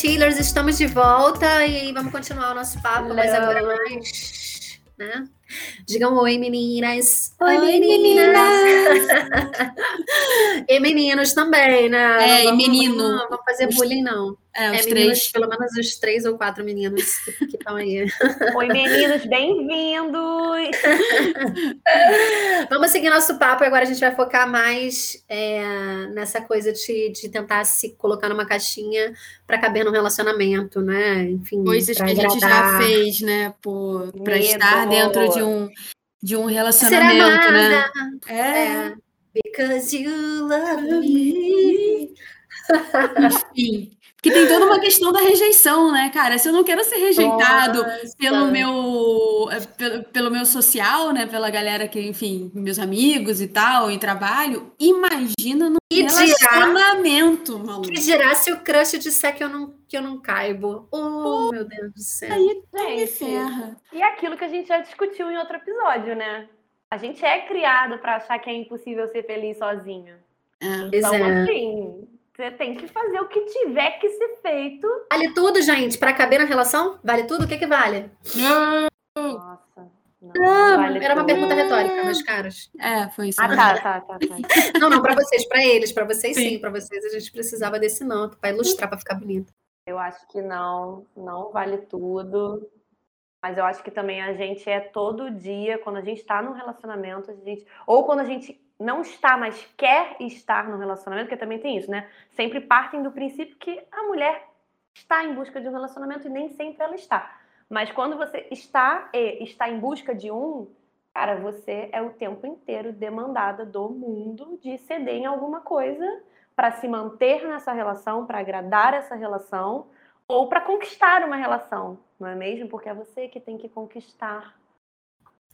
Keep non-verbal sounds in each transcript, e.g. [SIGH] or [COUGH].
Steelers, estamos de volta e vamos continuar o nosso papo, mas agora mais, né? Digam oi, meninas. Oi, oi meninas. [LAUGHS] e meninos também, né? É, vamos, e menino. Não vamos fazer bullying, não. É, os é, três. pelo menos os três ou quatro meninos que estão aí. [LAUGHS] Oi, meninos, bem-vindos! [LAUGHS] Vamos seguir nosso papo e agora a gente vai focar mais é, nessa coisa de, de tentar se colocar numa caixinha para caber no relacionamento, né? Enfim, coisas que a gente já fez, né? Para estar dentro de um de um relacionamento, né? É. é. Because you love me. Enfim. Porque tem toda uma questão da rejeição, né, cara? Se eu não quero ser rejeitado Nossa. pelo meu eh, pelo, pelo, meu social, né, pela galera que, enfim, meus amigos e tal, em trabalho, imagina no e relacionamento, maluco. Que dirá se o crush disser que eu não que eu não caibo? Oh, Pô, meu Deus do céu. Aí me ferra. E aquilo que a gente já discutiu em outro episódio, né? A gente é criado para achar que é impossível ser feliz sozinho. É. Então, é. assim, você tem que fazer o que tiver que ser feito. Vale tudo, gente, para caber na relação? Vale tudo? O que que vale? Nossa. Não, não vale era tudo. uma pergunta retórica, meus caros. É, foi isso. Ah, tá, tá, tá, tá. Não, não, para vocês, para eles, para vocês sim, sim para vocês a gente precisava desse não, para ilustrar, para ficar bonito. Eu acho que não, não vale tudo. Mas eu acho que também a gente é todo dia, quando a gente está num relacionamento, a gente, ou quando a gente não está, mas quer estar no relacionamento, porque também tem isso, né? Sempre partem do princípio que a mulher está em busca de um relacionamento e nem sempre ela está. Mas quando você está e está em busca de um, cara, você é o tempo inteiro demandada do mundo de ceder em alguma coisa para se manter nessa relação, para agradar essa relação ou para conquistar uma relação, não é mesmo? Porque é você que tem que conquistar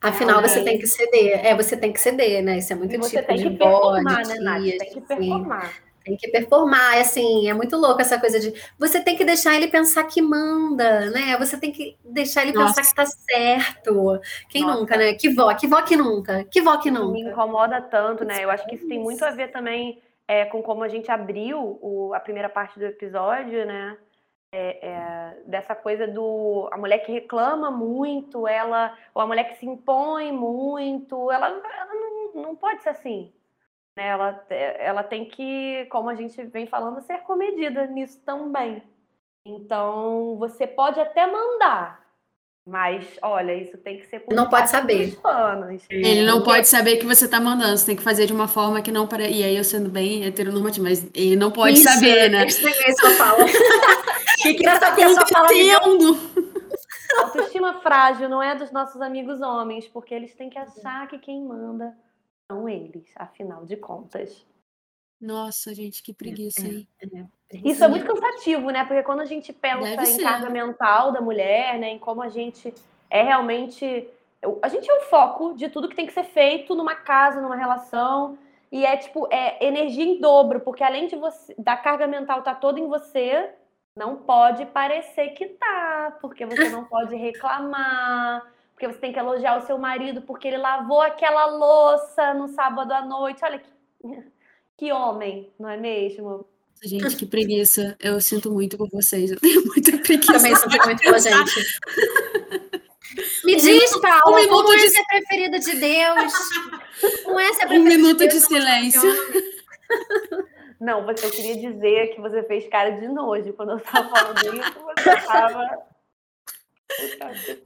Afinal, você tem que ceder. É, você tem que ceder, né? Isso é muito e você tipo tem de que performar, né, Nath? Tem que performar. Sim. Tem que performar, é assim, é muito louco essa coisa de você tem que deixar ele pensar que manda, né? Você tem que deixar ele Nossa. pensar que tá certo. Quem Nossa. nunca, né? Que vó, que vó que nunca, que vó que nunca. Me incomoda tanto, né? Eu acho que isso tem muito a ver também é, com como a gente abriu o, a primeira parte do episódio, né? É, é, dessa coisa do a mulher que reclama muito, ela ou a mulher que se impõe muito, ela, ela não, não pode ser assim. Né? Ela, ela tem que, como a gente vem falando, ser comedida nisso também. Então, você pode até mandar, mas, olha, isso tem que ser por Não pode saber. Anos. Ele não pode saber que você está mandando, você tem que fazer de uma forma que não para. E aí eu sendo bem heteronormativo, mas ele não pode isso, saber, né? Isso é isso que eu falo. [LAUGHS] que que tá acontecendo? [LAUGHS] Autoestima frágil não é dos nossos amigos homens, porque eles têm que achar que quem manda são eles, afinal de contas. Nossa, gente, que preguiça, é, hein? É, é. Isso é muito cansativo, né? Porque quando a gente pensa Deve em ser. carga mental da mulher, né? Em como a gente é realmente. A gente é o foco de tudo que tem que ser feito numa casa, numa relação. E é tipo, é energia em dobro, porque além de você, da carga mental tá toda em você, não pode parecer que tá, porque você não pode reclamar, porque você tem que elogiar o seu marido porque ele lavou aquela louça no sábado à noite. Olha que, [LAUGHS] que homem, não é mesmo? Gente, que preguiça. Eu sinto muito por vocês. Eu tenho muita preguiça. Também sinto muito pela gente. Me diz, Paulo, um minuto como de... é ser preferida de Deus? Não é ser Um minuto de, Deus, de silêncio. [LAUGHS] Não, eu queria dizer que você fez cara de nojo quando eu estava falando isso. Você estava.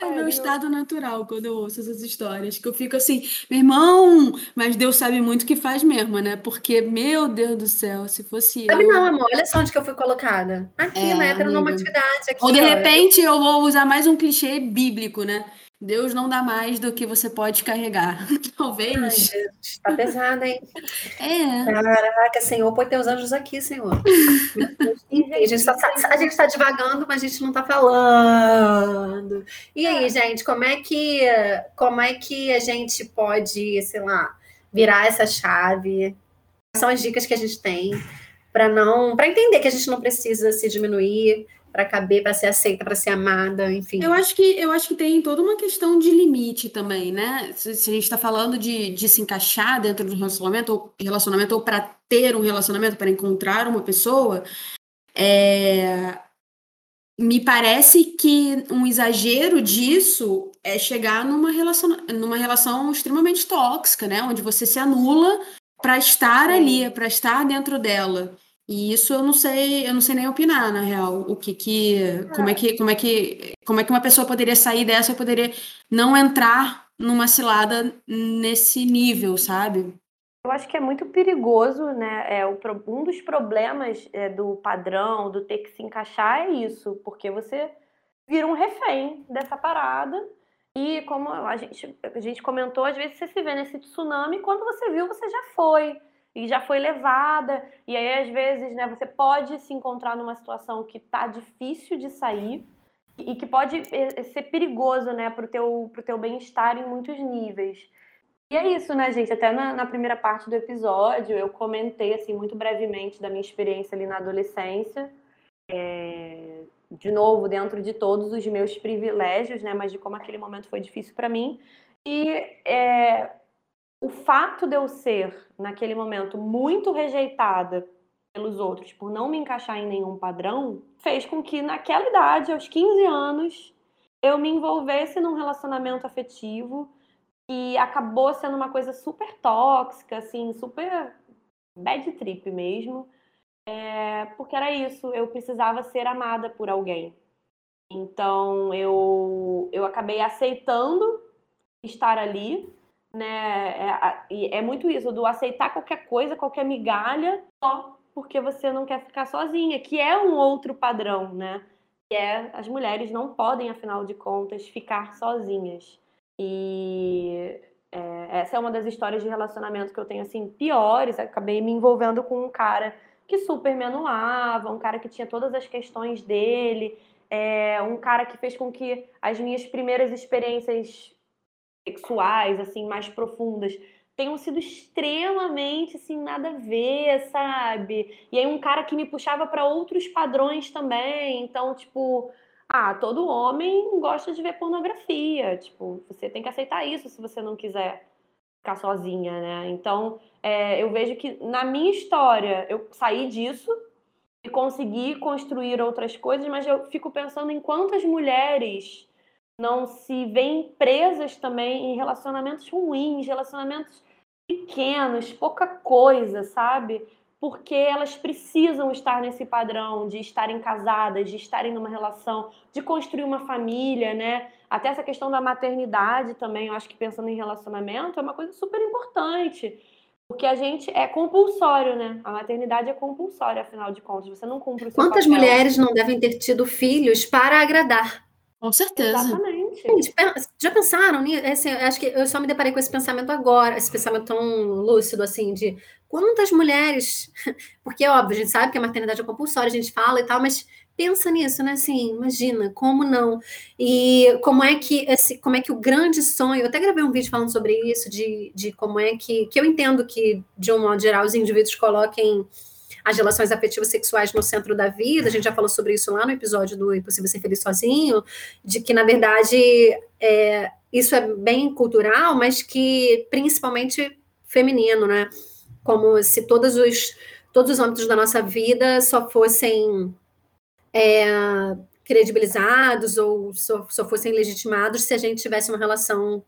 É o meu estado natural quando eu ouço essas histórias, que eu fico assim, meu irmão, mas Deus sabe muito o que faz mesmo, né? Porque, meu Deus do céu, se fosse sabe eu... não, amor, olha só onde que eu fui colocada. Aqui, é, né? Heteronormatividade. Aqui, Ou de repente eu vou usar mais um clichê bíblico, né? Deus não dá mais do que você pode carregar. [LAUGHS] Talvez. Ai, tá pesado, hein? É. Caraca, Senhor, põe teus anjos aqui, Senhor. [LAUGHS] a gente está tá divagando, mas a gente não está falando. E aí, é. gente, como é que como é que a gente pode, sei lá, virar essa chave? Quais são as dicas que a gente tem para não, para entender que a gente não precisa se diminuir, para caber, para ser aceita, para ser amada, enfim. Eu acho que eu acho que tem toda uma questão de limite também, né? Se, se a gente está falando de, de se encaixar dentro de um relacionamento ou relacionamento ou para ter um relacionamento, para encontrar uma pessoa, é... me parece que um exagero disso é chegar numa relação, numa relação extremamente tóxica, né? Onde você se anula para estar ali, para estar dentro dela. E isso eu não sei, eu não sei nem opinar, na real, o que que, como é que, como é que, como é que uma pessoa poderia sair dessa, poderia não entrar numa cilada nesse nível, sabe? Eu acho que é muito perigoso, né? É, um dos problemas é, do padrão, do ter que se encaixar, é isso, porque você vira um refém dessa parada. E como a gente, a gente comentou, às vezes você se vê nesse tsunami, quando você viu, você já foi e já foi levada. E aí, às vezes, né, você pode se encontrar numa situação que tá difícil de sair e que pode eh, ser perigoso, né, pro teu, pro teu bem-estar em muitos níveis. E é isso, né, gente? Até na, na, primeira parte do episódio, eu comentei, assim, muito brevemente da minha experiência ali na adolescência. É, de novo, dentro de todos os meus privilégios, né, mas de como aquele momento foi difícil para mim. E é, o fato de eu ser, naquele momento, muito rejeitada pelos outros por não me encaixar em nenhum padrão, fez com que naquela idade, aos 15 anos, eu me envolvesse num relacionamento afetivo que acabou sendo uma coisa super tóxica, assim, super bad trip mesmo. É, porque era isso, eu precisava ser amada por alguém. Então eu, eu acabei aceitando estar ali, né? É, é muito isso, do aceitar qualquer coisa, qualquer migalha, só porque você não quer ficar sozinha, que é um outro padrão, né? Que é as mulheres não podem, afinal de contas, ficar sozinhas. E é, essa é uma das histórias de relacionamento que eu tenho assim piores. Acabei me envolvendo com um cara que super me anulava, um cara que tinha todas as questões dele, é, um cara que fez com que as minhas primeiras experiências sexuais, assim, mais profundas, tenham sido extremamente, assim, nada a ver, sabe? E aí um cara que me puxava para outros padrões também. Então, tipo, ah, todo homem gosta de ver pornografia. Tipo, você tem que aceitar isso se você não quiser ficar sozinha, né? Então, é, eu vejo que na minha história eu saí disso e consegui construir outras coisas, mas eu fico pensando em quantas mulheres não se veem presas também em relacionamentos ruins, relacionamentos pequenos, pouca coisa, sabe? Porque elas precisam estar nesse padrão de estarem casadas, de estarem numa relação, de construir uma família, né? Até essa questão da maternidade também, eu acho que pensando em relacionamento, é uma coisa super importante. Porque a gente é compulsório, né? A maternidade é compulsória, afinal de contas. Você não cumpre o seu Quantas papel. mulheres não devem ter tido filhos para agradar? Com certeza. Exatamente. Gente, já pensaram nisso? Assim, acho que eu só me deparei com esse pensamento agora, esse pensamento tão lúcido, assim, de quantas mulheres. [LAUGHS] Porque, óbvio, a gente sabe que a maternidade é compulsória, a gente fala e tal, mas pensa nisso, né? Assim, imagina, como não? E como é que esse, como é que o grande sonho, eu até gravei um vídeo falando sobre isso, de, de como é que, que eu entendo que, de um modo geral, os indivíduos coloquem as relações afetivas sexuais no centro da vida, a gente já falou sobre isso lá no episódio do Impossível Ser Feliz Sozinho, de que, na verdade, é, isso é bem cultural, mas que principalmente feminino, né? Como se todos os, todos os âmbitos da nossa vida só fossem é, credibilizados ou só, só fossem legitimados se a gente tivesse uma relação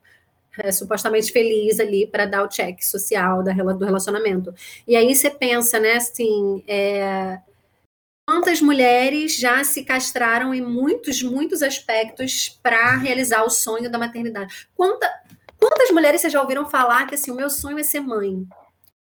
é, supostamente feliz ali para dar o check social da, do relacionamento. E aí você pensa, né, assim, é, quantas mulheres já se castraram em muitos, muitos aspectos para realizar o sonho da maternidade? Quanta, quantas mulheres vocês já ouviram falar que assim, o meu sonho é ser mãe?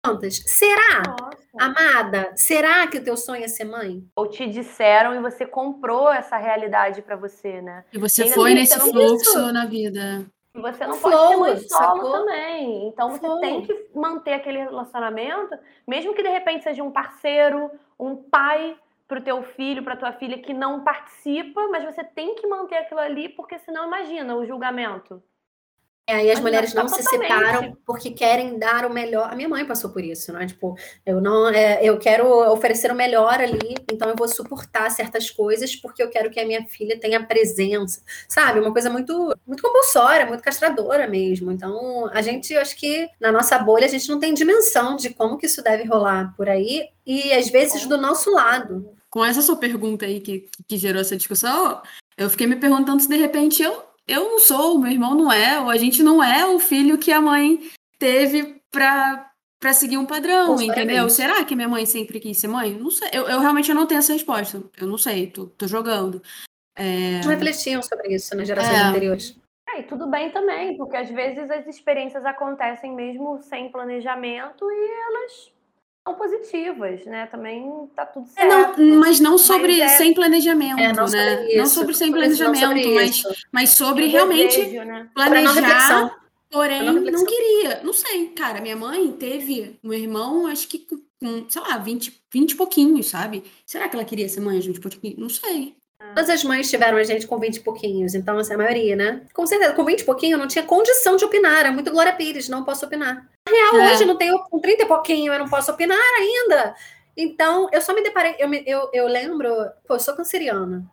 Quantas? Será? Nossa. Amada, será que o teu sonho é ser mãe? Ou te disseram e você comprou essa realidade para você, né? E você foi nesse fluxo isso. na vida. E você não pode ser mãe solo sacou? também. Então você Flow. tem que manter aquele relacionamento, mesmo que de repente seja um parceiro, um pai para o teu filho, para tua filha que não participa, mas você tem que manter aquilo ali, porque senão imagina o julgamento. É, e as mulheres não se separam porque querem dar o melhor. A minha mãe passou por isso, né? Tipo, eu não, é, eu quero oferecer o melhor ali, então eu vou suportar certas coisas porque eu quero que a minha filha tenha presença, sabe? Uma coisa muito, muito compulsória, muito castradora mesmo. Então, a gente, eu acho que na nossa bolha a gente não tem dimensão de como que isso deve rolar por aí e às vezes do nosso lado. com essa sua pergunta aí que, que gerou essa discussão, eu fiquei me perguntando se de repente eu, eu não sou, meu irmão não é, ou a gente não é o filho que a mãe teve para para seguir um padrão, entendeu? Será que minha mãe sempre quis ser mãe? Não sei. Eu, eu realmente não tenho essa resposta. Eu não sei, tô, tô jogando. É... Refletiam sobre isso nas gerações é. anteriores. É, e tudo bem também, porque às vezes as experiências acontecem mesmo sem planejamento e elas são positivas, né? Também tá tudo certo. É, não, mas não sobre mas é... sem planejamento, é, não né? Sobre não sobre sem planejamento, sobre mas, mas sobre realmente desejo, né? planejar Porém, não queria. Não sei, cara. Minha mãe teve um irmão, acho que com, sei lá, 20, 20 e pouquinhos, sabe? Será que ela queria ser mãe de 20 e pouquinhos? Não sei. Todas as mães tiveram a gente com 20 e pouquinhos, então essa é a maioria, né? Com certeza, com 20 e pouquinho eu não tinha condição de opinar, era muito Glória Pires, não posso opinar. Na real, é. hoje eu não tenho, com 30 e pouquinho eu não posso opinar ainda. Então, eu só me deparei, eu, eu, eu lembro, pô, eu sou canceriana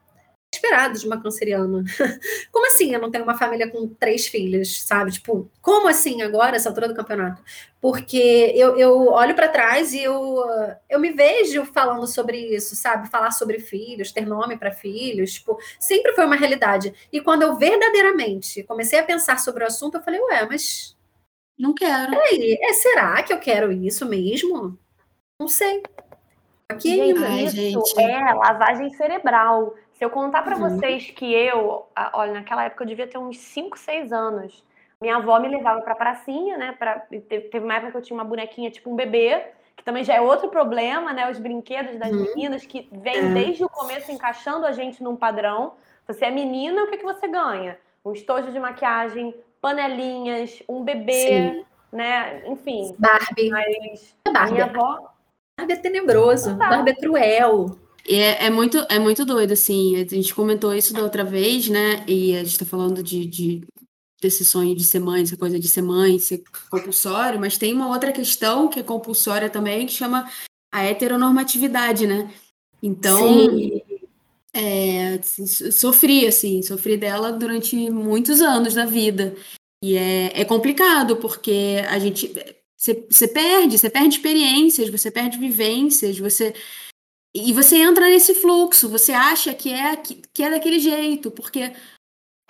esperado de uma canceriana. [LAUGHS] Como assim eu não tenho uma família com três filhos, sabe? Tipo, como assim agora, essa altura do campeonato? Porque eu, eu olho para trás e eu, eu me vejo falando sobre isso, sabe? Falar sobre filhos, ter nome para filhos, tipo, sempre foi uma realidade. E quando eu verdadeiramente comecei a pensar sobre o assunto, eu falei, ué, mas. Não quero. Peraí, é, será que eu quero isso mesmo? Não sei. Aqui gente, ainda. Isso gente. é lavagem cerebral. Se eu contar para uhum. vocês que eu, olha, naquela época eu devia ter uns 5, 6 anos. Minha avó me levava pra pracinha, né? Pra, teve uma época que eu tinha uma bonequinha, tipo um bebê, que também já é outro problema, né? Os brinquedos das uhum. meninas, que vem é. desde o começo encaixando a gente num padrão. Você é menina, o que, que você ganha? Um estojo de maquiagem, panelinhas, um bebê, Sim. né? Enfim. Barbie. Mas Barbie. minha avó. Barbie é tenebroso, Barbie é cruel. É, é, muito, é muito doido, assim. A gente comentou isso da outra vez, né? E a gente tá falando de, de desse sonho de ser mãe, essa coisa de ser mãe, ser compulsório, mas tem uma outra questão que é compulsória também, que chama a heteronormatividade, né? Então, é, sofri, assim, sofri dela durante muitos anos da vida. E é, é complicado, porque a gente. Você perde, você perde experiências, você perde vivências, você e você entra nesse fluxo, você acha que é que é daquele jeito, porque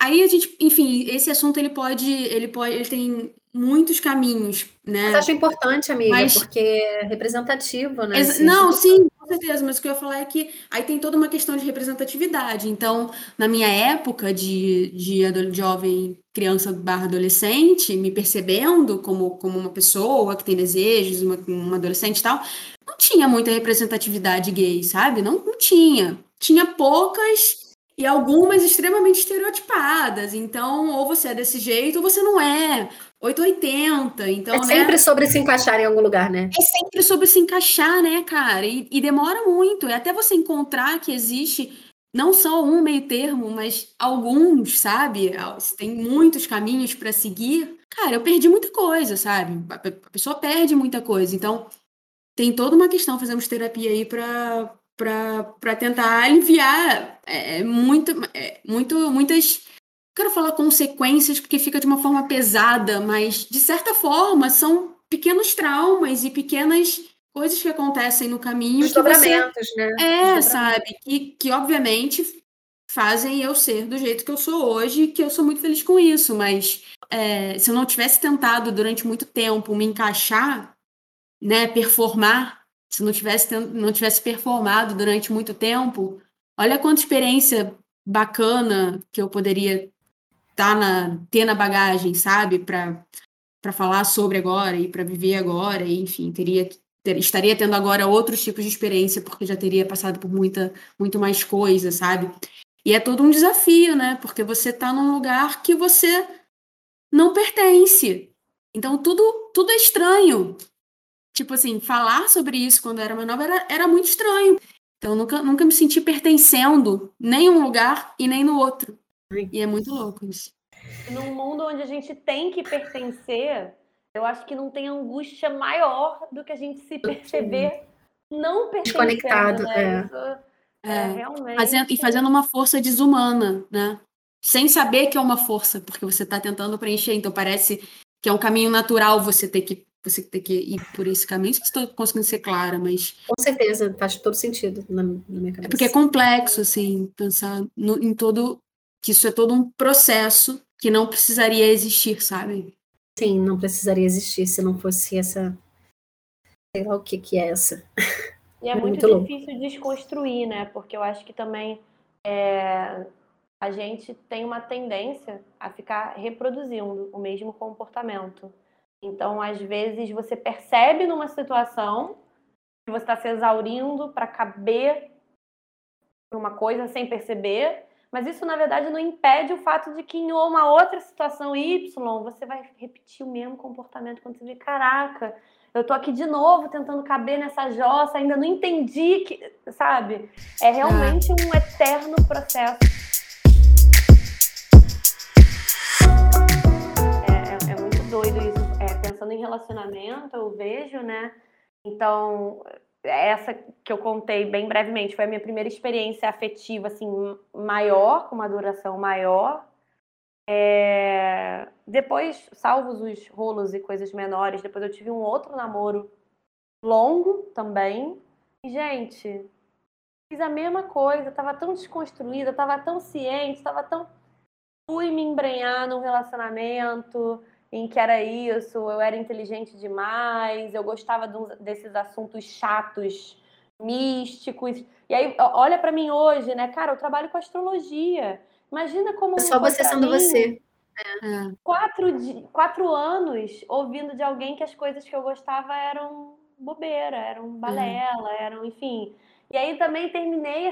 aí a gente, enfim, esse assunto ele pode, ele pode, ele tem muitos caminhos, né? Mas acho importante, amiga, Mas... porque é representativo, né? Ex não, sim, certeza, mas o que eu ia falar é que aí tem toda uma questão de representatividade. Então, na minha época de, de jovem, criança barra adolescente, me percebendo como, como uma pessoa que tem desejos, uma, uma adolescente e tal, não tinha muita representatividade gay, sabe? Não, não tinha. Tinha poucas e algumas extremamente estereotipadas. Então, ou você é desse jeito ou você não é. 880, então, É sempre né? sobre se encaixar em algum lugar, né? É sempre sobre se encaixar, né, cara? E, e demora muito. É até você encontrar que existe não só um meio termo, mas alguns, sabe? Tem muitos caminhos para seguir. Cara, eu perdi muita coisa, sabe? A pessoa perde muita coisa. Então, tem toda uma questão, fazemos terapia aí para tentar aliviar é, é, muito, é, muito, muitas. Quero falar consequências porque fica de uma forma pesada, mas de certa forma são pequenos traumas e pequenas coisas que acontecem no caminho. Desdobramentos, você... né? É, sabe? Que, que obviamente fazem eu ser do jeito que eu sou hoje, que eu sou muito feliz com isso, mas é, se eu não tivesse tentado durante muito tempo me encaixar né, performar, se não tivesse, não tivesse performado durante muito tempo, olha quanta experiência bacana que eu poderia tá na, ter na bagagem, sabe, para falar sobre agora e para viver agora, e, enfim, teria ter, estaria tendo agora outros tipos de experiência porque já teria passado por muita muito mais coisa, sabe? E é todo um desafio, né? Porque você está num lugar que você não pertence. Então tudo tudo é estranho. Tipo assim, falar sobre isso quando eu era mais nova era, era muito estranho. Então, nunca, nunca me senti pertencendo nem em um lugar e nem no outro. E é muito louco isso. Num mundo onde a gente tem que pertencer, eu acho que não tem angústia maior do que a gente se perceber não pertencendo. Desconectado, né? é. é, realmente... Fazendo, e fazendo uma força desumana, né? Sem saber que é uma força, porque você está tentando preencher. Então, parece que é um caminho natural você ter que você ter que ir por esse caminho. Se estou conseguindo ser clara, mas. Com certeza, faz todo sentido na, na minha cabeça. É porque é complexo, assim, pensar no, em todo. que isso é todo um processo que não precisaria existir, sabe? Sim, não precisaria existir se não fosse essa. Sei lá o que, que é essa. E é, é muito, muito difícil louco. desconstruir, né? Porque eu acho que também é, a gente tem uma tendência a ficar reproduzindo o mesmo comportamento. Então, às vezes, você percebe numa situação que você está se exaurindo para caber numa coisa sem perceber, mas isso, na verdade, não impede o fato de que em uma outra situação Y você vai repetir o mesmo comportamento quando você vê, caraca, eu tô aqui de novo tentando caber nessa jossa, ainda não entendi que, sabe? É realmente um eterno processo. Pensando em relacionamento, eu vejo, né? Então, essa que eu contei bem brevemente foi a minha primeira experiência afetiva, assim, maior, com uma duração maior. É... Depois, salvos os rolos e coisas menores, depois eu tive um outro namoro longo também. E, gente, fiz a mesma coisa, tava tão desconstruída, tava tão ciente, tava tão. Fui me embrenhar num relacionamento em que era isso, eu era inteligente demais, eu gostava desses assuntos chatos, místicos. E aí, olha para mim hoje, né? Cara, eu trabalho com astrologia. Imagina como. É só você sendo mim, você. É. Quatro, quatro anos ouvindo de alguém que as coisas que eu gostava eram bobeira, eram balela, é. eram, enfim. E aí também terminei,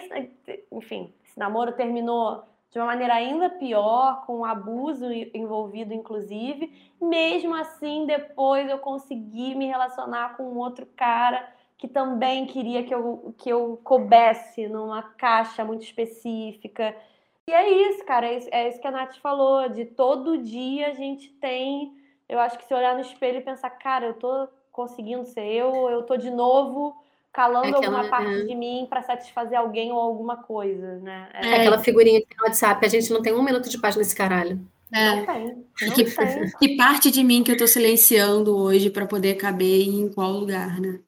enfim, esse namoro terminou de uma maneira ainda pior, com abuso envolvido, inclusive. Mesmo assim, depois eu consegui me relacionar com um outro cara que também queria que eu, que eu coubesse numa caixa muito específica. E é isso, cara, é isso, é isso que a Nath falou, de todo dia a gente tem, eu acho que se olhar no espelho e pensar, cara, eu tô conseguindo ser eu, eu tô de novo calando é aquela, alguma parte é... de mim para satisfazer alguém ou alguma coisa, né? É, é aquela figurinha no WhatsApp, a gente não tem um minuto de paz nesse caralho. É. Não tem. Não que, tem. [LAUGHS] que parte de mim que eu tô silenciando hoje para poder caber em qual lugar, né?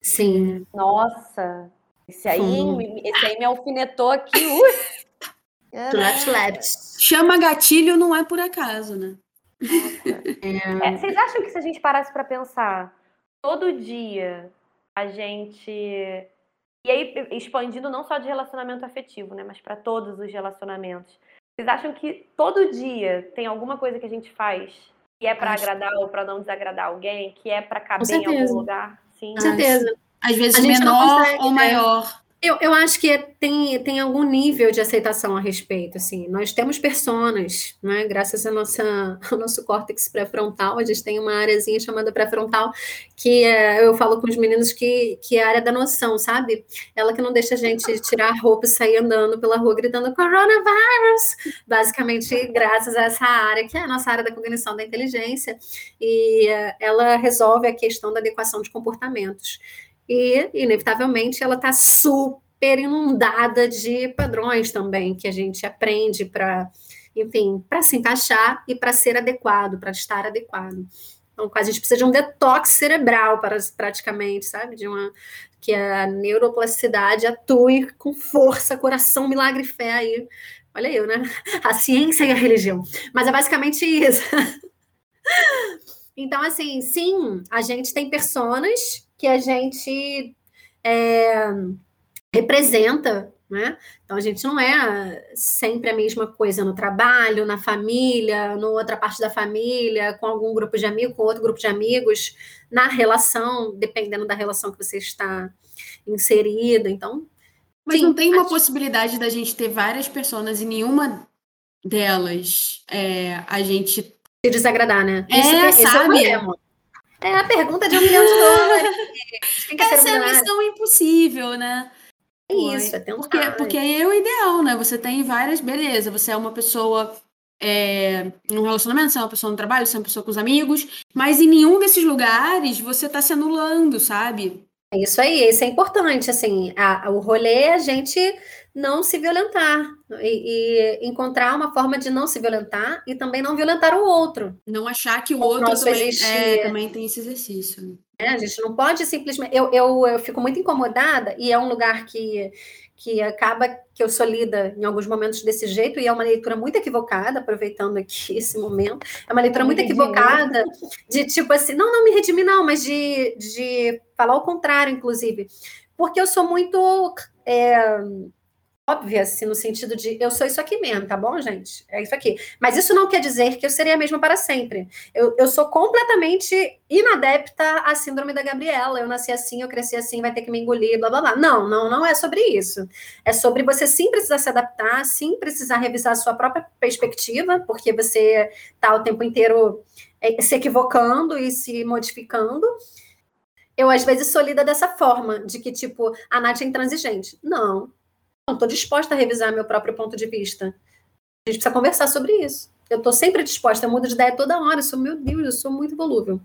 Sim. Nossa, esse aí, esse aí me alfinetou aqui. Uh. [LAUGHS] Chama gatilho não é por acaso, né? [LAUGHS] É. É, vocês acham que se a gente parasse para pensar, todo dia a gente. E aí, expandindo não só de relacionamento afetivo, né? Mas para todos os relacionamentos. Vocês acham que todo dia tem alguma coisa que a gente faz que é para agradar ou para não desagradar alguém, que é para caber em algum lugar? Sim. Com certeza. Às vezes menor consegue, ou né? maior. Eu, eu acho que tem, tem algum nível de aceitação a respeito, assim. Nós temos personas, né? Graças nossa, ao nosso córtex pré-frontal, a gente tem uma áreazinha chamada pré-frontal, que é, eu falo com os meninos que, que é a área da noção, sabe? Ela que não deixa a gente tirar a roupa e sair andando pela rua gritando coronavirus, basicamente graças a essa área, que é a nossa área da cognição da inteligência, e ela resolve a questão da adequação de comportamentos e, inevitavelmente, ela está super inundada de padrões também que a gente aprende para, enfim, para se encaixar e para ser adequado, para estar adequado. Então, a gente precisa de um detox cerebral para praticamente, sabe? De uma que a neuroplasticidade atue com força, coração, milagre e fé aí. Olha eu, né? A ciência e a religião. Mas é basicamente isso. [LAUGHS] Então, assim, sim, a gente tem personas que a gente é, representa, né? Então a gente não é sempre a mesma coisa no trabalho, na família, no outra parte da família, com algum grupo de amigos, com outro grupo de amigos, na relação, dependendo da relação que você está inserida. Então, mas sim, não tem uma possibilidade da gente ter várias pessoas e nenhuma delas é, a gente se desagradar, né? É, Isso, sabe? É é a pergunta de um milhão de dólares. [LAUGHS] Essa é a missão impossível, né? É isso, é tentar. Porque, porque é o ideal, né? Você tem várias, beleza, você é uma pessoa é, num relacionamento, você é uma pessoa no trabalho, você é uma pessoa com os amigos, mas em nenhum desses lugares você está se anulando, sabe? É isso aí, isso é importante, assim, a, o rolê é a gente não se violentar e, e, encontrar uma forma de não se violentar e também não violentar o outro. Não achar que o outro também, é, também, tem esse exercício. Né? É, a gente não pode simplesmente. Eu, eu, eu fico muito incomodada e é um lugar que, que acaba que eu sou lida em alguns momentos desse jeito, e é uma leitura muito equivocada, aproveitando aqui [LAUGHS] esse momento, é uma leitura muito equivocada de tipo assim, não, não me redimir, não, mas de, de falar o contrário, inclusive. Porque eu sou muito. É, óbvia, assim, no sentido de eu sou isso aqui mesmo, tá bom, gente? É isso aqui. Mas isso não quer dizer que eu serei a mesma para sempre. Eu, eu sou completamente inadepta à síndrome da Gabriela. Eu nasci assim, eu cresci assim, vai ter que me engolir, blá blá blá. Não, não, não é sobre isso. É sobre você sim precisar se adaptar, sim precisar revisar a sua própria perspectiva, porque você tá o tempo inteiro é, se equivocando e se modificando eu às vezes sou lida dessa forma, de que, tipo, a Nath é intransigente. Não, estou disposta a revisar meu próprio ponto de vista. A gente precisa conversar sobre isso. Eu estou sempre disposta, eu mudo de ideia toda hora. Eu sou, meu Deus, eu sou muito volúvel.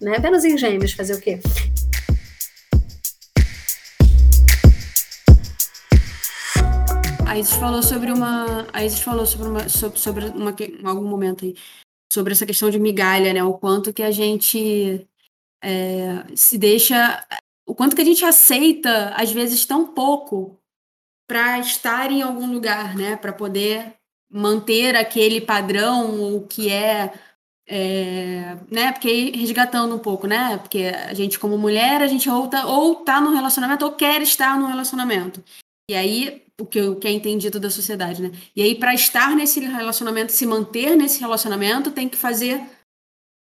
Né? Vênus em gêmeos, fazer o quê? A Isis falou sobre uma. A Isis falou sobre uma. Sobre, sobre uma, algum momento aí. Sobre essa questão de migalha, né? O quanto que a gente é, se deixa. O quanto que a gente aceita, às vezes, tão pouco para estar em algum lugar, né? Para poder manter aquele padrão, o que é, é, né? Porque resgatando um pouco, né? Porque a gente como mulher, a gente ou tá, ou tá no relacionamento ou quer estar no relacionamento. E aí o que, o que é entendido da sociedade, né? E aí para estar nesse relacionamento, se manter nesse relacionamento, tem que fazer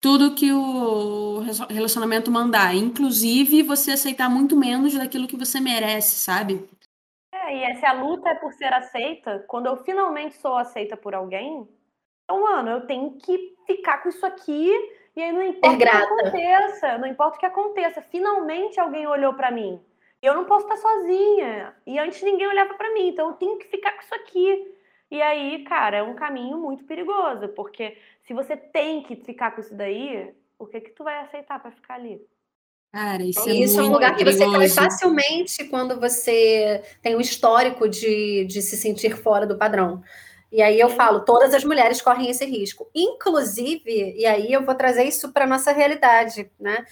tudo que o relacionamento mandar, inclusive você aceitar muito menos daquilo que você merece, sabe? É, e se a luta é por ser aceita, quando eu finalmente sou aceita por alguém, então, mano, eu tenho que ficar com isso aqui e aí não importa o que aconteça, não importa o que aconteça, finalmente alguém olhou para mim. E eu não posso estar sozinha. E antes ninguém olhava para mim, então eu tenho que ficar com isso aqui. E aí, cara, é um caminho muito perigoso, porque se você tem que ficar com isso daí, o que que tu vai aceitar para ficar ali? Cara, isso, é, isso é um lugar que você cai facilmente quando você tem um histórico de, de se sentir fora do padrão. E aí eu falo, todas as mulheres correm esse risco. Inclusive, e aí eu vou trazer isso para nossa realidade, né?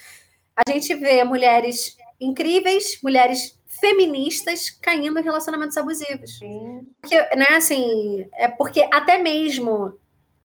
A gente vê mulheres incríveis, mulheres feministas caindo em relacionamentos abusivos. Porque, né, assim, é porque até mesmo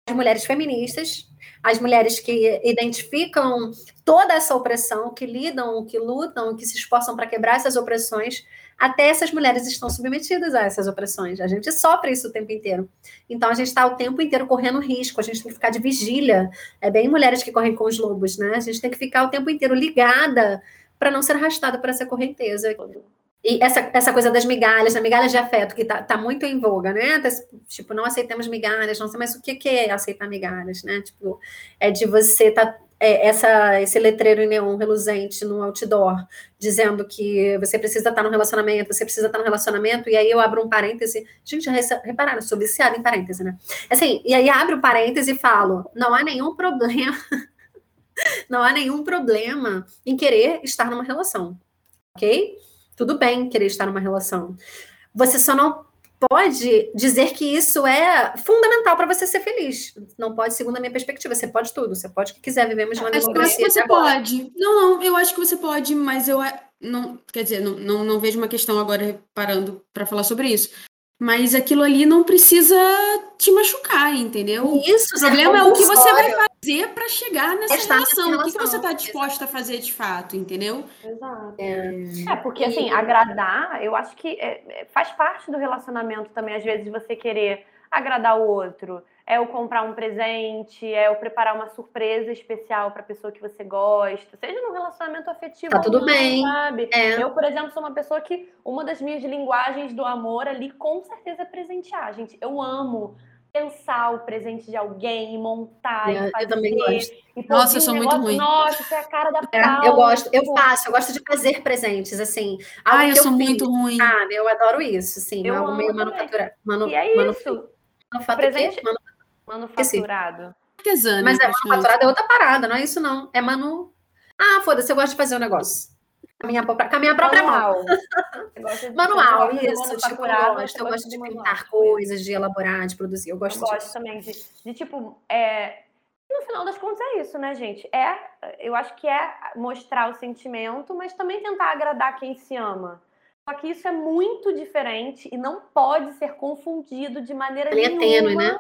as mulheres feministas as mulheres que identificam toda essa opressão, que lidam, que lutam, que se esforçam para quebrar essas opressões, até essas mulheres estão submetidas a essas opressões. A gente sofre isso o tempo inteiro. Então a gente está o tempo inteiro correndo risco, a gente tem que ficar de vigília. É bem mulheres que correm com os lobos, né? A gente tem que ficar o tempo inteiro ligada para não ser arrastada por essa correnteza. E essa, essa coisa das migalhas, das migalhas de afeto, que tá, tá muito em voga, né? Tipo, não aceitamos migalhas, não sei, mas o que, que é aceitar migalhas, né? Tipo, é de você tá é, essa, esse letreiro em neon reluzente no outdoor, dizendo que você precisa estar no relacionamento, você precisa estar no relacionamento, e aí eu abro um parêntese. Gente, já repararam, sou viciada em parêntese, né? Assim, e aí abro um parêntese e falo: não há nenhum problema, [LAUGHS] não há nenhum problema em querer estar numa relação, ok? Tudo bem querer estar numa relação. Você só não pode dizer que isso é fundamental para você ser feliz. Não pode, segundo a minha perspectiva. Você pode tudo. Você pode o que quiser. Vivemos de uma democracia. Eu acho que você pode. Não, não. Eu acho que você pode, mas eu não. Quer dizer, não, não, não vejo uma questão agora parando para falar sobre isso. Mas aquilo ali não precisa te machucar, entendeu? Isso, o problema é o que você vai fazer para chegar nessa relação. relação. O que, que você está disposta a fazer de fato, entendeu? Exato. É, é porque assim, agradar, eu acho que é, é, faz parte do relacionamento também, às vezes, você querer agradar o outro é o comprar um presente, é o preparar uma surpresa especial para a pessoa que você gosta, seja num relacionamento afetivo. Tá tudo não, bem. Sabe? É. Eu, por exemplo, sou uma pessoa que uma das minhas linguagens do amor ali com certeza é presentear, gente. Eu amo pensar o presente de alguém, montar é, e fazer. Eu também gosto. E Nossa, eu sou muito ruim. Nossa, isso é a cara da é, Eu gosto, eu faço, eu gosto de fazer presentes, assim. Ah, eu sou eu muito ruim. Ah, eu adoro isso, assim, eu algo meio manufatura. Manu, e é isso. Manufatura, presente, Manufaturado. Artesã, Mas é manufaturado é outra parada, não é isso não. É manu. Ah, foda-se, eu gosto de fazer um negócio. Caminhar, com a minha própria manual. mão. manual, isso. Tipo, eu gosto, eu gosto de, de pintar coisas, de elaborar, de produzir. Eu gosto, eu gosto também de, de tipo, é, no final das contas é isso, né, gente? É, eu acho que é mostrar o sentimento, mas também tentar agradar quem se ama. Só que isso é muito diferente e não pode ser confundido de maneira Ele nenhuma é tênue, né?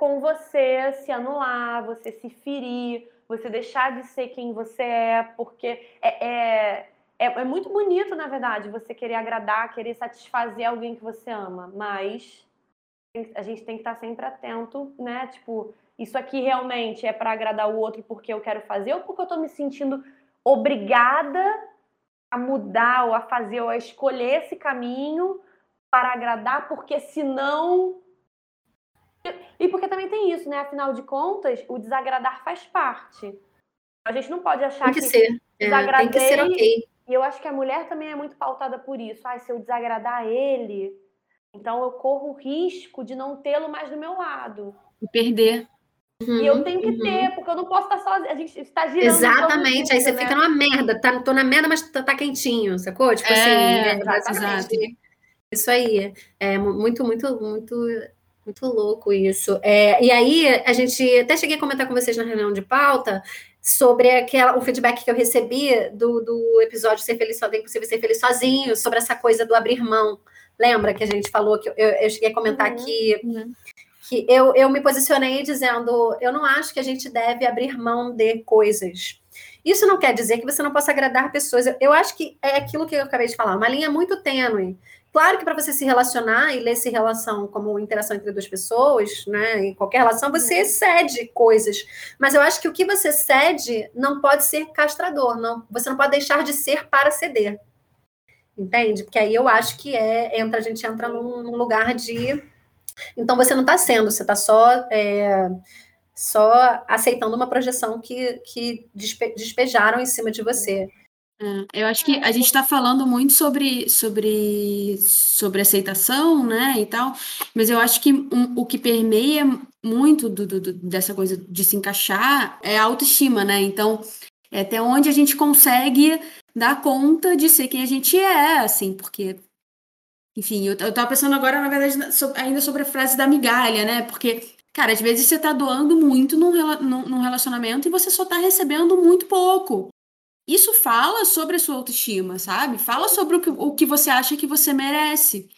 Com você se anular, você se ferir, você deixar de ser quem você é, porque é, é, é, é muito bonito, na verdade, você querer agradar, querer satisfazer alguém que você ama, mas a gente tem que estar sempre atento, né? Tipo, isso aqui realmente é para agradar o outro porque eu quero fazer ou porque eu estou me sentindo obrigada a mudar ou a fazer ou a escolher esse caminho para agradar, porque senão. E porque também tem isso, né? Afinal de contas, o desagradar faz parte. A gente não pode achar tem que, que ser. desagradei. É, tem que ser ok. E eu acho que a mulher também é muito pautada por isso. Ah, se eu desagradar ele, então eu corro o risco de não tê-lo mais do meu lado. E perder. Uhum, e eu tenho que uhum. ter, porque eu não posso estar sozinha. A gente está girando. Exatamente. Aí você né? fica numa merda. Tá, tô na merda, mas tá, tá quentinho, sacou? Tipo assim, é, assim. É, exato. Isso aí. É muito, muito, muito, muito louco isso. É, e aí, a gente até cheguei a comentar com vocês na reunião de pauta sobre aquela, o feedback que eu recebi do, do episódio Ser Feliz Sozinho, Impossível Ser Feliz Sozinho, sobre essa coisa do abrir mão. Lembra que a gente falou que eu, eu cheguei a comentar uhum, que uhum que eu, eu me posicionei dizendo: eu não acho que a gente deve abrir mão de coisas. Isso não quer dizer que você não possa agradar pessoas. Eu, eu acho que é aquilo que eu acabei de falar, uma linha muito tênue. Claro que para você se relacionar e ler se relação como interação entre duas pessoas, né, em qualquer relação, você cede coisas. Mas eu acho que o que você cede não pode ser castrador, não. Você não pode deixar de ser para ceder. Entende? Porque aí eu acho que é entra a gente entra num, num lugar de então você não está sendo, você está só é, só aceitando uma projeção que, que despe despejaram em cima de você. Eu acho que a gente está falando muito sobre, sobre, sobre aceitação, né, e tal, mas eu acho que um, o que permeia muito do, do, dessa coisa de se encaixar é a autoestima, né? Então, é até onde a gente consegue dar conta de ser quem a gente é, assim, porque enfim, eu, eu tava pensando agora, na verdade, ainda sobre a frase da migalha, né? Porque, cara, às vezes você tá doando muito num, num relacionamento e você só tá recebendo muito pouco. Isso fala sobre a sua autoestima, sabe? Fala sobre o que, o que você acha que você merece.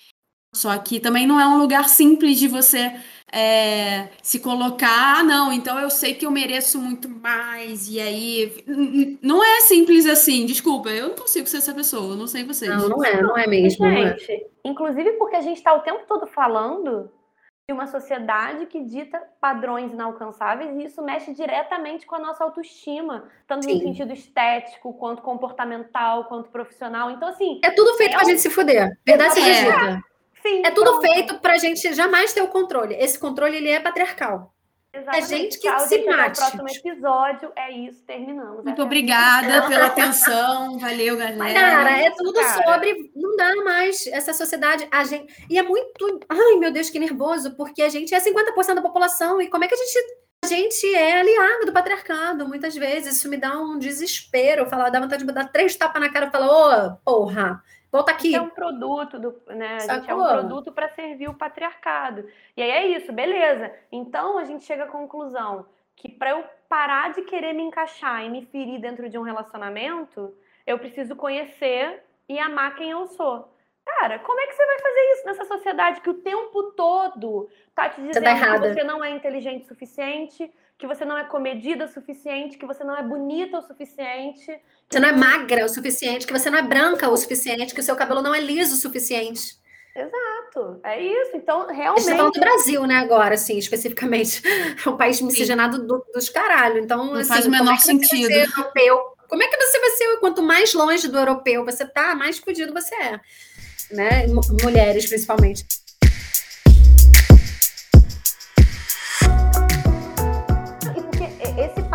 Só que também não é um lugar simples de você é, se colocar, ah, não, então eu sei que eu mereço muito mais, e aí. Não é simples assim, desculpa, eu não consigo ser essa pessoa, não sei vocês. Não, não é, não é mesmo. Gente, é. inclusive porque a gente está o tempo todo falando de uma sociedade que dita padrões inalcançáveis e isso mexe diretamente com a nossa autoestima, tanto Sim. no sentido estético, quanto comportamental, quanto profissional. Então, assim. É tudo feito é pra um... gente se fuder. Verdade seja dita. Sim, é tudo pronto. feito para a gente jamais ter o controle. Esse controle ele é patriarcal. Exatamente. É gente que Tchau, se gente, mate. No próximo episódio é isso, terminamos. Muito obrigada [LAUGHS] pela atenção, valeu, galera. Cara, é tudo cara. sobre. Não dá mais essa sociedade. A gente e é muito. Ai, meu Deus, que nervoso, porque a gente é 50% da população e como é que a gente a gente é aliado do patriarcado, muitas vezes. Isso me dá um desespero. Falar, dá vontade de dar três tapas na cara e falar, ô, oh, porra, Volta aqui. É um produto, do, né? A gente é um produto para servir o patriarcado. E aí é isso, beleza. Então a gente chega à conclusão que para eu parar de querer me encaixar e me ferir dentro de um relacionamento, eu preciso conhecer e amar quem eu sou. Cara, como é que você vai fazer isso nessa sociedade que o tempo todo tá te tá dizendo tá que você não é inteligente o suficiente, que você não é comedida o suficiente, que você não é bonita o suficiente. Você não é magra o suficiente, que você não é branca o suficiente, que o seu cabelo não é liso o suficiente. Exato, é isso. Então, realmente. Gente tá falando do Brasil, né, agora, assim, especificamente. [LAUGHS] É um país miscigenado do, dos caralho. Então, não assim, faz o menor é sentido. europeu? Como é que você vai ser? Quanto mais longe do europeu você tá, mais fodido você é. Né? Mulheres, principalmente.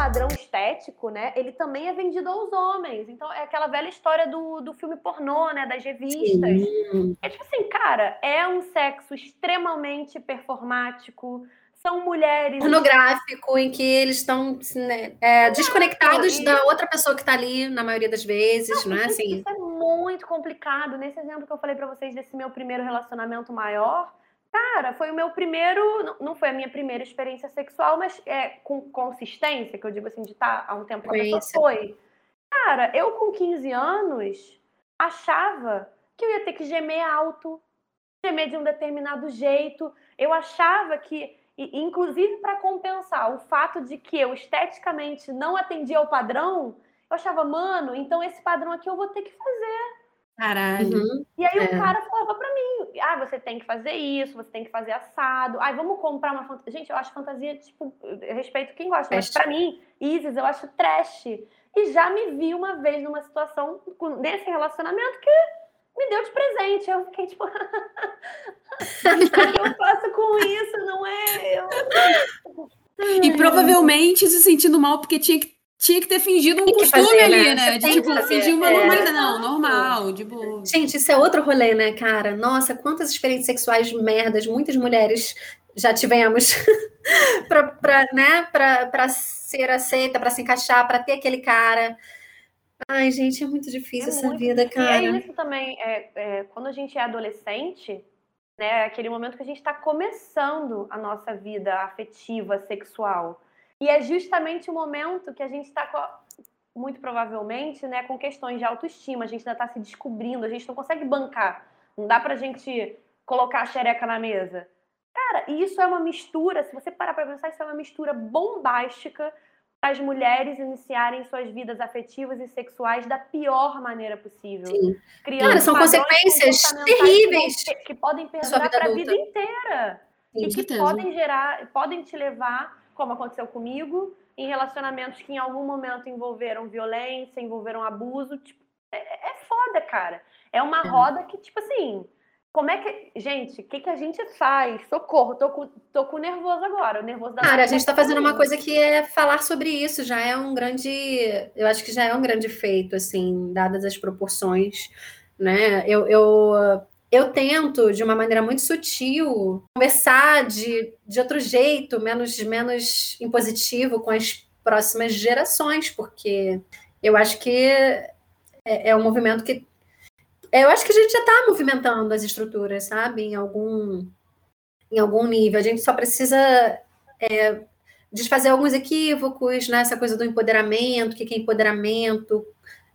Padrão estético, né, ele também é vendido aos homens. Então, é aquela velha história do, do filme pornô, né, das revistas. Sim. É tipo assim, cara, é um sexo extremamente performático, são mulheres. Pornográfico, em que eles estão né, é, desconectados da outra pessoa que está ali, na maioria das vezes, não, não é assim? Isso é muito complicado. Nesse exemplo que eu falei para vocês desse meu primeiro relacionamento maior, cara, foi o meu primeiro. Não foi a minha primeira experiência sexual, mas é com consistência, que eu digo assim, de estar tá há um tempo com a pessoa, foi. Cara, eu com 15 anos achava que eu ia ter que gemer alto, gemer de um determinado jeito. Eu achava que, inclusive para compensar o fato de que eu esteticamente não atendia ao padrão, eu achava, mano, então esse padrão aqui eu vou ter que fazer. Caralho. Uhum. E aí é. o cara falava para mim: ah, você tem que fazer isso, você tem que fazer assado. Ai, vamos comprar uma fantasia. Gente, eu acho fantasia, tipo, eu respeito quem gosta, mas para mim, Isis, eu acho trash. E já me vi uma vez numa situação nesse relacionamento que me deu de presente. Eu fiquei tipo, [LAUGHS] o que eu faço com isso? Não é eu. E provavelmente se sentindo mal porque tinha que, tinha que ter fingido um costume fazer, ali, né? né? De tipo, fingir uma é, normalidade. Não, normal, de boa. Gente, isso é outro rolê, né, cara? Nossa, quantas experiências sexuais merdas muitas mulheres já tivemos [LAUGHS] pra, pra, né, pra, pra ser aceita, pra se encaixar, pra ter aquele cara. Ai, gente, é muito difícil é essa muito vida, cara. E é isso também, é, é, quando a gente é adolescente, né, é aquele momento que a gente está começando a nossa vida afetiva, sexual. E é justamente o momento que a gente está, muito provavelmente, né, com questões de autoestima, a gente ainda está se descobrindo, a gente não consegue bancar. Não dá pra gente colocar a xereca na mesa. Cara, e isso é uma mistura, se você parar para pensar, isso é uma mistura bombástica as mulheres iniciarem suas vidas afetivas e sexuais da pior maneira possível. Sim. Criando Cara, são consequências terríveis que, que podem perdurar para a vida inteira. Sim, e que podem gerar, podem te levar, como aconteceu comigo, em relacionamentos que em algum momento envolveram violência, envolveram abuso. Tipo, é, é foda, cara. É uma é. roda que, tipo assim, como é que. Gente, o que, que a gente faz? Socorro, tô com, tô com nervoso agora. O nervoso da Cara, a gente está fazendo uma coisa que é falar sobre isso. Já é um grande. Eu acho que já é um grande feito, assim, dadas as proporções. Né? Eu, eu, eu tento, de uma maneira muito sutil, conversar de, de outro jeito, menos, menos impositivo com as próximas gerações, porque eu acho que é, é um movimento que é, eu acho que a gente já está movimentando as estruturas, sabe? Em algum, em algum nível. A gente só precisa é, desfazer alguns equívocos né? coisa do empoderamento, o que é empoderamento,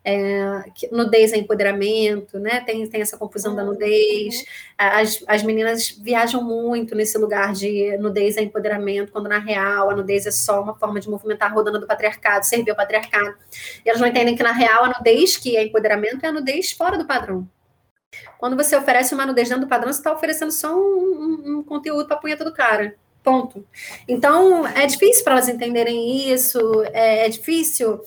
é, nudez é empoderamento, né? Tem, tem essa confusão da nudez. Uhum. As, as meninas viajam muito nesse lugar de nudez é empoderamento, quando na real a nudez é só uma forma de movimentar a rodando do patriarcado, servir ao patriarcado. E elas não entendem que na real a nudez que é empoderamento é a nudez fora do padrão. Quando você oferece uma nudez dentro do padrão, você está oferecendo só um, um, um conteúdo para a punheta do cara. Ponto. Então, é difícil para elas entenderem isso, é, é difícil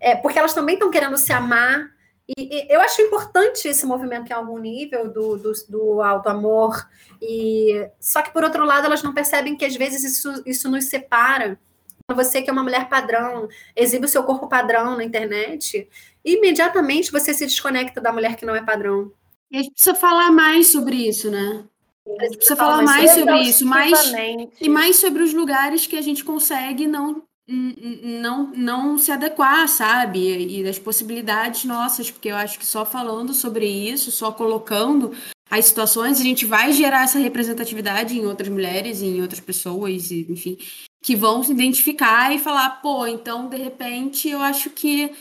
é, porque elas também estão querendo se amar. E, e, eu acho importante esse movimento em algum nível do, do, do auto-amor. E, só que, por outro lado, elas não percebem que às vezes isso, isso nos separa. Você que é uma mulher padrão, exibe o seu corpo padrão na internet, imediatamente você se desconecta da mulher que não é padrão. E a gente precisa falar mais sobre isso, né? A gente precisa falar mais sobre isso, mais, e mais sobre os lugares que a gente consegue não não, não se adequar, sabe? E das possibilidades nossas, porque eu acho que só falando sobre isso, só colocando as situações, a gente vai gerar essa representatividade em outras mulheres, em outras pessoas, enfim, que vão se identificar e falar, pô, então de repente eu acho que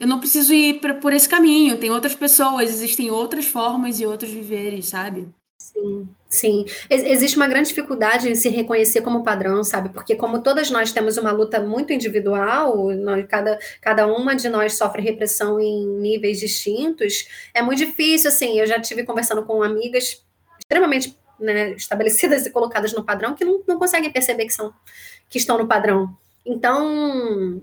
eu não preciso ir por esse caminho, tem outras pessoas, existem outras formas e outros viveres, sabe? Sim, sim. Existe uma grande dificuldade em se reconhecer como padrão, sabe? Porque como todas nós temos uma luta muito individual, nós, cada, cada uma de nós sofre repressão em níveis distintos, é muito difícil, assim, eu já tive conversando com amigas extremamente né, estabelecidas [LAUGHS] e colocadas no padrão que não, não conseguem perceber que, são, que estão no padrão. Então,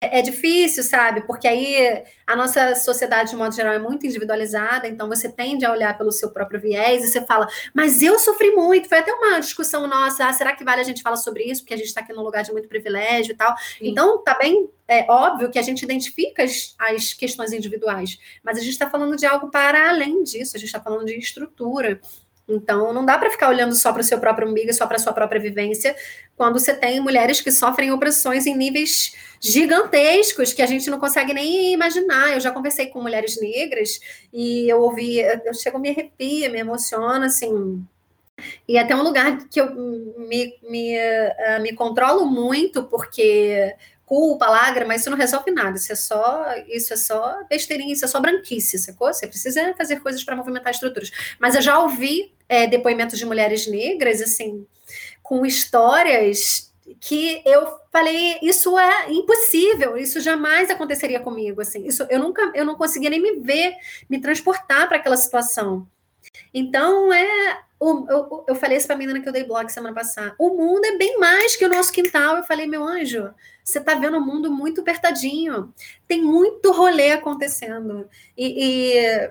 é, é, difícil, sabe? Porque aí a nossa sociedade, de modo geral, é muito individualizada, então você tende a olhar pelo seu próprio viés e você fala, mas eu sofri muito. Foi até uma discussão nossa, ah, será que vale a gente falar sobre isso? Porque a gente está aqui num lugar de muito privilégio e tal. Sim. Então, tá bem é, óbvio que a gente identifica as, as questões individuais, mas a gente está falando de algo para além disso, a gente está falando de estrutura. Então, não dá para ficar olhando só para o seu próprio umbigo, só para a sua própria vivência, quando você tem mulheres que sofrem opressões em níveis gigantescos que a gente não consegue nem imaginar. Eu já conversei com mulheres negras e eu ouvi, eu chego, me arrepia, me emociona, assim. E é até um lugar que eu me, me, uh, me controlo muito, porque culpa, lágrima, isso não resolve nada. Isso é só, isso é só besteirinha, isso é só branquice, sacou? Você precisa fazer coisas para movimentar estruturas. Mas eu já ouvi é, depoimentos de mulheres negras, assim, com histórias que eu falei, isso é impossível, isso jamais aconteceria comigo, assim. Isso eu nunca, eu não conseguia nem me ver, me transportar para aquela situação. Então é o, eu, eu falei isso para a menina que eu dei blog semana passada. O mundo é bem mais que o nosso quintal. Eu falei, meu anjo, você está vendo o mundo muito apertadinho. Tem muito rolê acontecendo. E, e,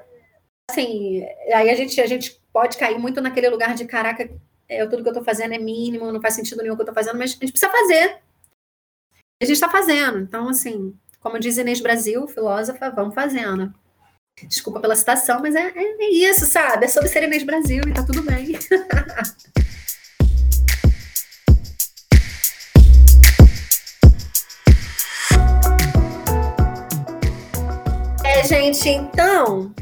assim, aí a gente, a gente pode cair muito naquele lugar de caraca, é, tudo que eu estou fazendo é mínimo, não faz sentido nenhum o que eu estou fazendo, mas a gente precisa fazer. A gente está fazendo. Então, assim, como diz Inês Brasil, filósofa, vamos fazendo. Desculpa pela citação, mas é, é, isso, sabe? É sobre ser Inês Brasil e tá tudo bem. [LAUGHS] é, gente, então.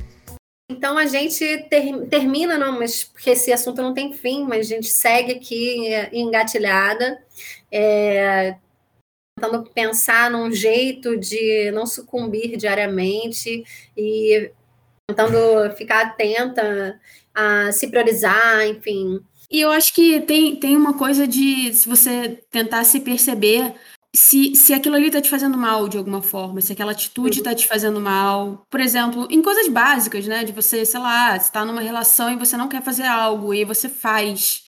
Então a gente ter, termina, não, mas porque esse assunto não tem fim, mas a gente segue aqui engatilhada. É, tentando pensar num jeito de não sucumbir diariamente e tentando ficar atenta a se priorizar, enfim. E eu acho que tem, tem uma coisa de se você tentar se perceber se, se aquilo ali tá te fazendo mal de alguma forma, se aquela atitude uhum. tá te fazendo mal. Por exemplo, em coisas básicas, né? De você, sei lá, você tá numa relação e você não quer fazer algo e você faz.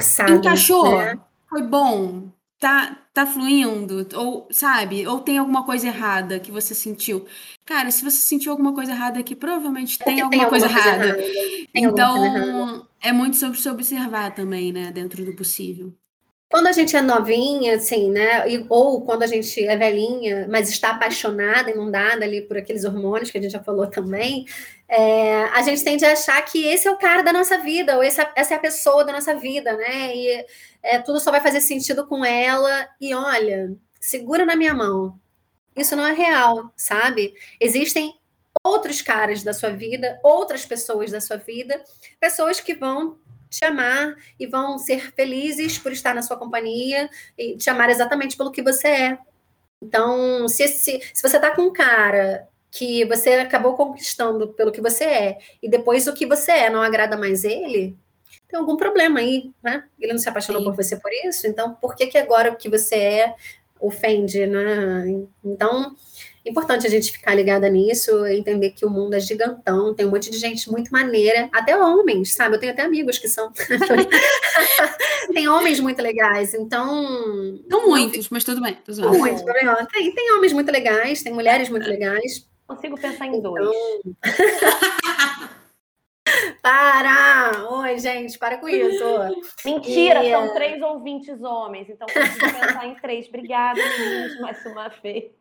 Sabe, Encaixou, né? foi bom, tá, tá fluindo, ou sabe, ou tem alguma coisa errada que você sentiu. Cara, se você sentiu alguma coisa errada aqui, provavelmente tem, tem alguma, coisa, coisa errada. errada. Então, coisa errada. é muito sobre se observar também, né, dentro do possível. Quando a gente é novinha, assim, né? ou quando a gente é velhinha, mas está apaixonada, inundada ali por aqueles hormônios que a gente já falou também, é, a gente tende a achar que esse é o cara da nossa vida, ou essa, essa é a pessoa da nossa vida, né? E é, tudo só vai fazer sentido com ela. E olha, segura na minha mão. Isso não é real, sabe? Existem outros caras da sua vida, outras pessoas da sua vida, pessoas que vão te amar e vão ser felizes por estar na sua companhia e te amar exatamente pelo que você é. Então, se, se, se você tá com um cara que você acabou conquistando pelo que você é, e depois o que você é não agrada mais ele, tem algum problema aí, né? Ele não se apaixonou Sim. por você por isso, então por que que agora o que você é ofende, né? Então, importante a gente ficar ligada nisso, entender que o mundo é gigantão, tem um monte de gente muito maneira, até homens, sabe? Eu tenho até amigos que são. [LAUGHS] tem homens muito legais, então. Não muitos, mas tudo bem. Muitos, tem, tem homens muito legais, tem mulheres muito legais. Consigo pensar em dois. Então... [LAUGHS] Para! Oi, gente, para com isso. Mentira, e... são três ouvintes homens, então consigo pensar em três. Obrigada, meninos, mais uma vez.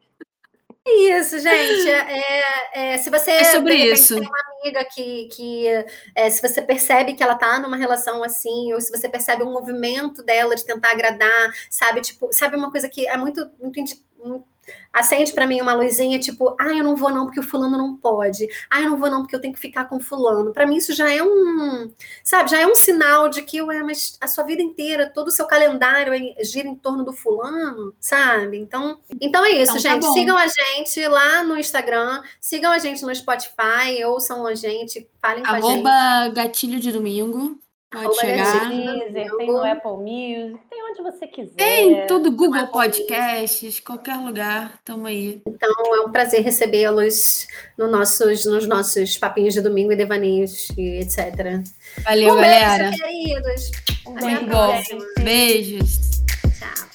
Isso, gente. É, é, se você é sobre isso. tem uma amiga que, que é, se você percebe que ela tá numa relação assim, ou se você percebe um movimento dela de tentar agradar, sabe, tipo, sabe uma coisa que é muito, muito, muito acende para mim uma luzinha, tipo, ah, eu não vou não porque o fulano não pode. Ah, eu não vou não porque eu tenho que ficar com o fulano. Para mim isso já é um, sabe, já é um sinal de que, ué, mas a sua vida inteira, todo o seu calendário gira em torno do fulano, sabe? Então, então é isso, então, tá gente. Tá sigam a gente lá no Instagram, sigam a gente no Spotify, ouçam a gente, falem com Arroba a gente. gatilho de domingo. Pode chegar. Deezer, tem no Apple Music, tem onde você quiser. Tem tudo, Google Podcasts, qualquer lugar, estamos aí. Então é um prazer recebê-los no nossos, nos nossos papinhos de domingo e devaneios e etc. Valeu, um galera. Beijo, queridos. Muito bom. Beijos. Tchau.